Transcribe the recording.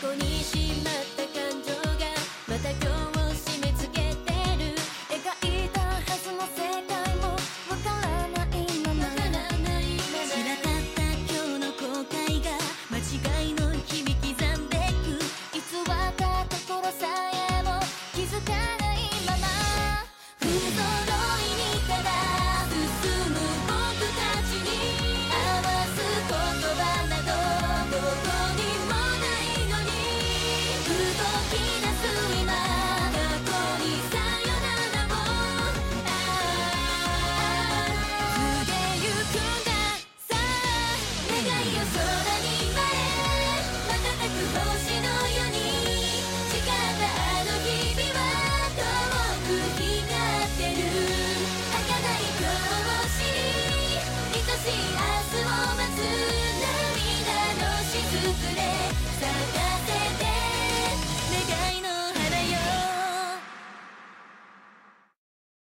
こにしまったスプレ探せて